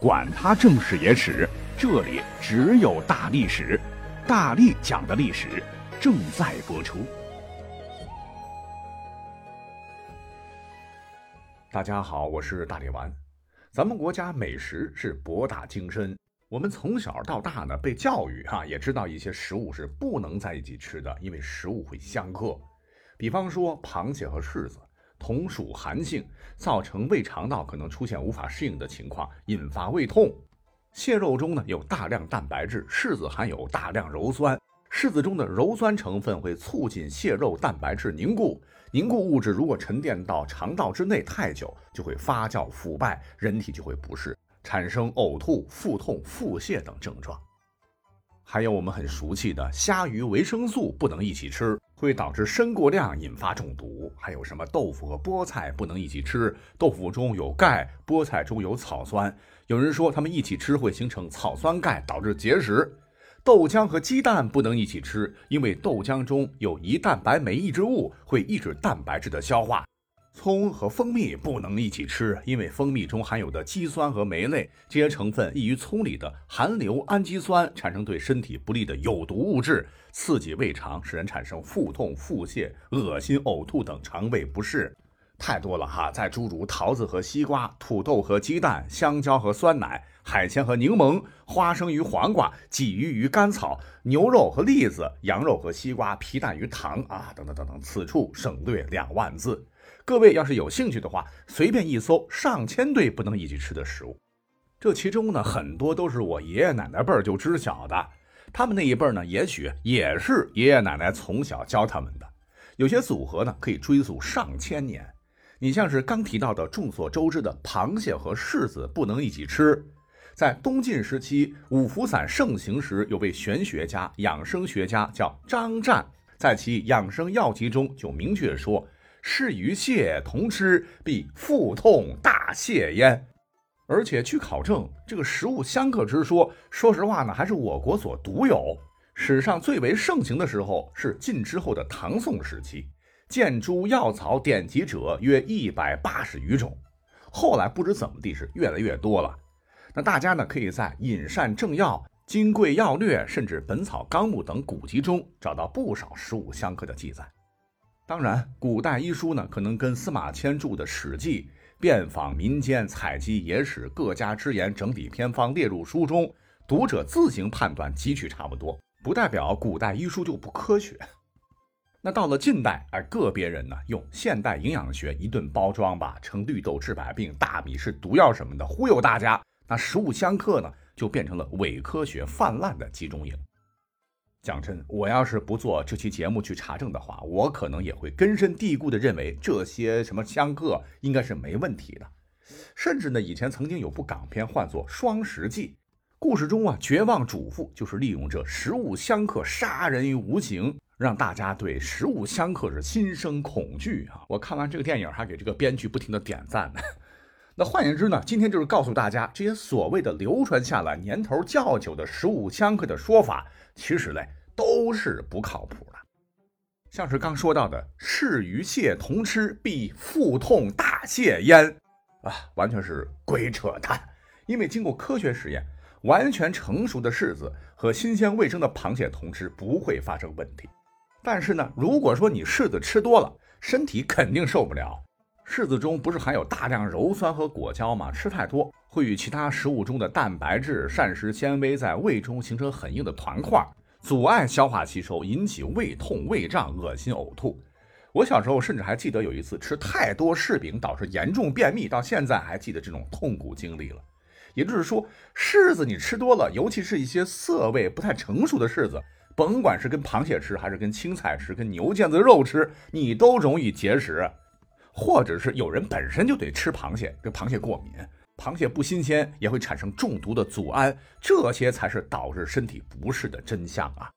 管他正史野史，这里只有大历史，大力讲的历史正在播出。大家好，我是大力丸。咱们国家美食是博大精深，我们从小到大呢被教育哈，也知道一些食物是不能在一起吃的，因为食物会相克。比方说螃蟹和柿子。同属寒性，造成胃肠道可能出现无法适应的情况，引发胃痛。蟹肉中呢有大量蛋白质，柿子含有大量鞣酸，柿子中的鞣酸成分会促进蟹肉蛋白质凝固，凝固物质如果沉淀到肠道之内太久，就会发酵腐败，人体就会不适，产生呕吐、腹痛、腹泻等症状。还有我们很熟悉的虾、鱼、维生素不能一起吃。会导致砷过量，引发中毒。还有什么豆腐和菠菜不能一起吃？豆腐中有钙，菠菜中有草酸。有人说他们一起吃会形成草酸钙，导致结石。豆浆和鸡蛋不能一起吃，因为豆浆中有胰蛋白酶抑制物，会抑制蛋白质的消化。葱和蜂蜜不能一起吃，因为蜂蜜中含有的肌酸和酶类这些成分易于葱里的含硫氨基酸产生对身体不利的有毒物质，刺激胃肠，使人产生腹痛、腹泻、恶心、呕吐等肠胃不适。太多了哈！再诸如桃子和西瓜、土豆和鸡蛋、香蕉和酸奶、海鲜和柠檬、花生与黄瓜、鲫鱼与甘草、牛肉和栗子、羊肉和西瓜、皮蛋与糖啊，等等等等。此处省略两万字。各位要是有兴趣的话，随便一搜，上千对不能一起吃的食物。这其中呢，很多都是我爷爷奶奶辈儿就知晓的，他们那一辈儿呢，也许也是爷爷奶奶从小教他们的。有些组合呢，可以追溯上千年。你像是刚提到的众所周知的螃蟹和柿子不能一起吃，在东晋时期五福散盛行时，有位玄学家、养生学家叫张湛，在其养生药集中就明确说。是与蟹同吃，必腹痛大泻焉。而且据考证，这个食物相克之说，说实话呢，还是我国所独有。史上最为盛行的时候是晋之后的唐宋时期，见诸药草典籍者约一百八十余种。后来不知怎么地是越来越多了。那大家呢，可以在《饮膳正要》《金匮要略》甚至《本草纲目》等古籍中找到不少食物相克的记载。当然，古代医书呢，可能跟司马迁著的《史记》遍访民间、采集野史各家之言，整理偏方列入书中，读者自行判断，汲取差不多，不代表古代医书就不科学。那到了近代，而个别人呢，用现代营养学一顿包装吧，称绿豆治百病，大米是毒药什么的，忽悠大家，那食物相克呢，就变成了伪科学泛滥的集中营。讲真，我要是不做这期节目去查证的话，我可能也会根深蒂固地认为这些什么相克应该是没问题的。甚至呢，以前曾经有部港片唤作《双十记》，故事中啊，绝望主妇就是利用这食物相克杀人于无形，让大家对食物相克是心生恐惧啊！我看完这个电影，还给这个编剧不停的点赞呢。那换言之呢，今天就是告诉大家，这些所谓的流传下来年头较久的十五香克的说法。其实嘞，都是不靠谱的。像是刚说到的“柿与蟹同吃，必腹痛大泻焉”，啊，完全是鬼扯淡。因为经过科学实验，完全成熟的柿子和新鲜卫生的螃蟹同吃不会发生问题。但是呢，如果说你柿子吃多了，身体肯定受不了。柿子中不是含有大量鞣酸和果胶吗？吃太多会与其他食物中的蛋白质、膳食纤维在胃中形成很硬的团块，阻碍消化吸收，引起胃痛、胃胀、恶心、呕吐。我小时候甚至还记得有一次吃太多柿饼导致严重便秘，到现在还记得这种痛苦经历了。也就是说，柿子你吃多了，尤其是一些涩味不太成熟的柿子，甭管是跟螃蟹吃，还是跟青菜吃，跟牛腱子肉吃，你都容易结石。或者是有人本身就得吃螃蟹，对螃蟹过敏，螃蟹不新鲜也会产生中毒的组胺，这些才是导致身体不适的真相啊。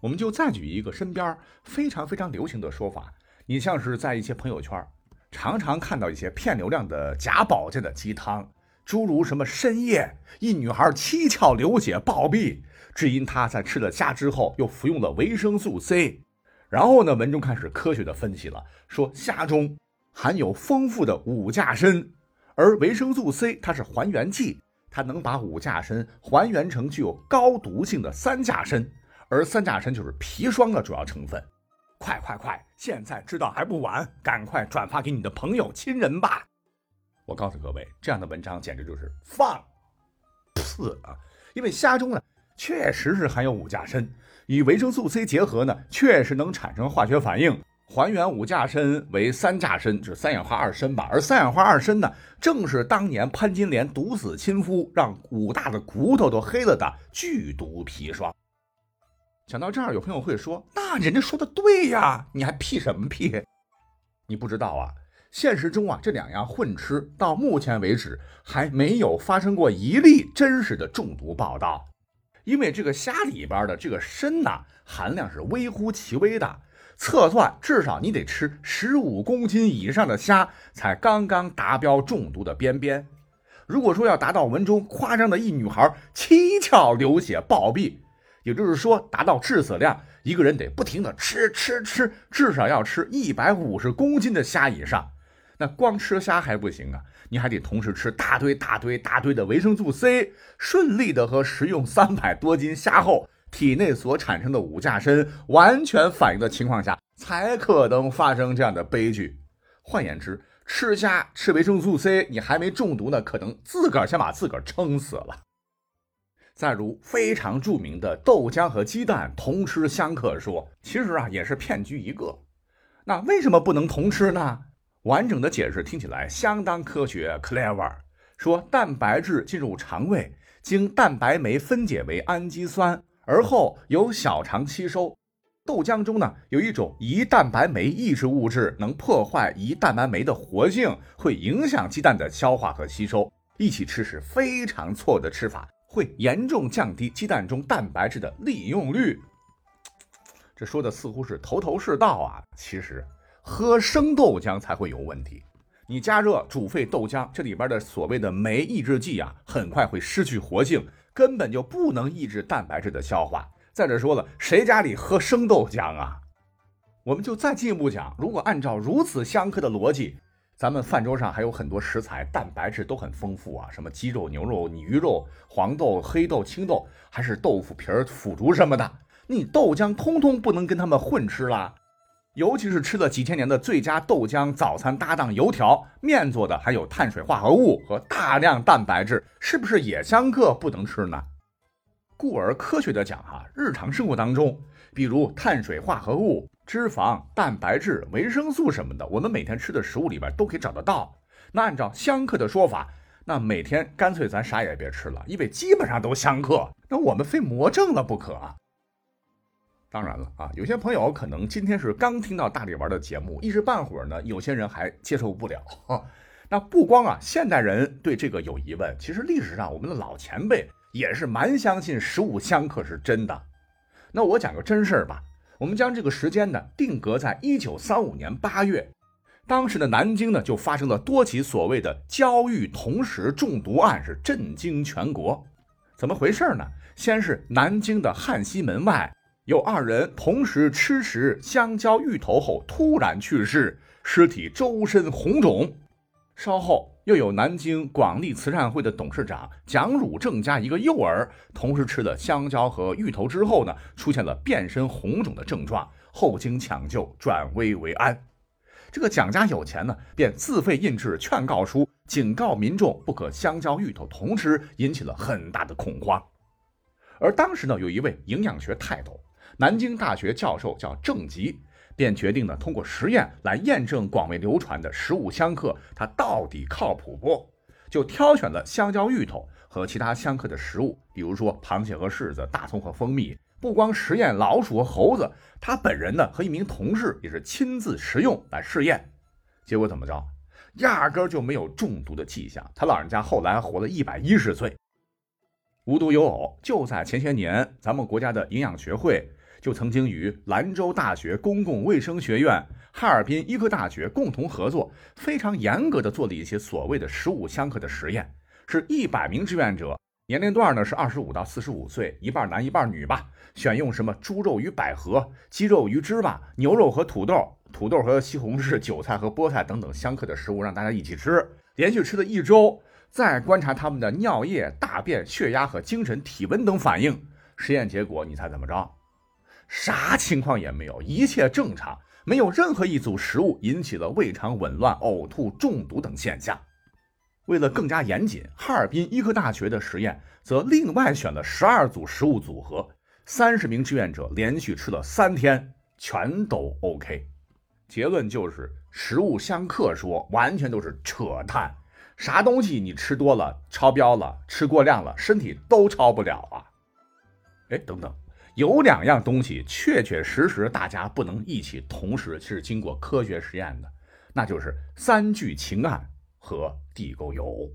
我们就再举一个身边非常非常流行的说法，你像是在一些朋友圈，常常看到一些骗流量的假保健的鸡汤，诸如什么深夜一女孩七窍流血暴毙，只因她在吃了虾之后又服用了维生素 C。然后呢，文中开始科学的分析了，说虾中含有丰富的五价砷，而维生素 C 它是还原剂，它能把五价砷还原成具有高毒性的三价砷，而三价砷就是砒霜的主要成分。快快快！现在知道还不晚，赶快转发给你的朋友、亲人吧！我告诉各位，这样的文章简直就是放肆啊！因为虾中呢，确实是含有五价砷，与维生素 C 结合呢，确实能产生化学反应，还原五价砷为三价砷，就是三氧化二砷吧。而三氧化二砷呢，正是当年潘金莲毒死亲夫，让武大的骨头都黑了的剧毒砒霜。讲到这儿，有朋友会说：“那人家说的对呀，你还屁什么屁？你不知道啊？现实中啊，这两样混吃，到目前为止还没有发生过一例真实的中毒报道。因为这个虾里边的这个砷呐，含量是微乎其微的，测算至少你得吃十五公斤以上的虾，才刚刚达标中毒的边边。如果说要达到文中夸张的一女孩七窍流血暴毙。”也就是说，达到致死量，一个人得不停的吃吃吃，至少要吃一百五十公斤的虾以上。那光吃虾还不行啊，你还得同时吃大堆大堆大堆的维生素 C，顺利的和食用三百多斤虾后体内所产生的五价砷完全反应的情况下，才可能发生这样的悲剧。换言之，吃虾吃维生素 C，你还没中毒呢，可能自个儿先把自个儿撑死了。再如非常著名的豆浆和鸡蛋同吃相克说，其实啊也是骗局一个。那为什么不能同吃呢？完整的解释听起来相当科学，clever。说蛋白质进入肠胃，经蛋白酶分解为氨基酸，而后由小肠吸收。豆浆中呢有一种胰蛋白酶抑制物质，能破坏胰蛋白酶的活性，会影响鸡蛋的消化和吸收。一起吃是非常错的吃法。会严重降低鸡蛋中蛋白质的利用率。这说的似乎是头头是道啊，其实喝生豆浆才会有问题。你加热煮沸豆浆，这里边的所谓的酶抑制剂啊，很快会失去活性，根本就不能抑制蛋白质的消化。再者说了，谁家里喝生豆浆啊？我们就再进一步讲，如果按照如此相克的逻辑。咱们饭桌上还有很多食材，蛋白质都很丰富啊，什么鸡肉、牛肉、鱼肉、黄豆、黑豆、青豆，还是豆腐皮儿、腐竹什么的，你豆浆通通不能跟他们混吃啦。尤其是吃了几千年的最佳豆浆早餐搭档油条，面做的还有碳水化合物和大量蛋白质，是不是也相克不能吃呢？故而科学的讲哈，日常生活当中，比如碳水化合物。脂肪、蛋白质、维生素什么的，我们每天吃的食物里边都可以找得到。那按照相克的说法，那每天干脆咱啥也别吃了，因为基本上都相克。那我们非魔怔了不可啊！当然了啊，有些朋友可能今天是刚听到大力丸的节目，一时半会儿呢，有些人还接受不了。那不光啊，现代人对这个有疑问，其实历史上我们的老前辈也是蛮相信食物相克是真的。那我讲个真事儿吧。我们将这个时间呢定格在一九三五年八月，当时的南京呢就发生了多起所谓的焦裕同时中毒案，是震惊全国。怎么回事呢？先是南京的汉西门外有二人同时吃食香蕉芋头后突然去世，尸体周身红肿。稍后。又有南京广利慈善会的董事长蒋汝正家一个幼儿，同时吃了香蕉和芋头之后呢，出现了遍身红肿的症状，后经抢救转危为安。这个蒋家有钱呢，便自费印制劝告书，警告民众不可香蕉芋头同吃，引起了很大的恐慌。而当时呢，有一位营养学泰斗，南京大学教授叫郑吉。便决定呢，通过实验来验证广为流传的食物相克，它到底靠谱不？就挑选了香蕉、芋头和其他相克的食物，比如说螃蟹和柿子、大葱和蜂蜜。不光实验老鼠和猴子，他本人呢和一名同事也是亲自食用来试验。结果怎么着？压根就没有中毒的迹象。他老人家后来活了一百一十岁。无独有偶，就在前些年，咱们国家的营养学会。就曾经与兰州大学公共卫生学院、哈尔滨医科大学共同合作，非常严格的做了一些所谓的食物相克的实验，是一百名志愿者，年龄段呢是二十五到四十五岁，一半男一半女吧，选用什么猪肉与百合、鸡肉与芝麻、牛肉和土豆、土豆和西红柿、韭菜和菠菜等等相克的食物，让大家一起吃，连续吃了一周，再观察他们的尿液、大便、血压和精神、体温等反应，实验结果你猜怎么着？啥情况也没有，一切正常，没有任何一组食物引起了胃肠紊乱、呕吐、中毒等现象。为了更加严谨，哈尔滨医科大学的实验则另外选了十二组食物组合，三十名志愿者连续吃了三天，全都 OK。结论就是食物相克说完全都是扯淡，啥东西你吃多了超标了，吃过量了，身体都超不了啊！哎，等等，有两样东西确确实实大家不能一起同时是经过科学实验的，那就是三聚氰胺。和地沟油。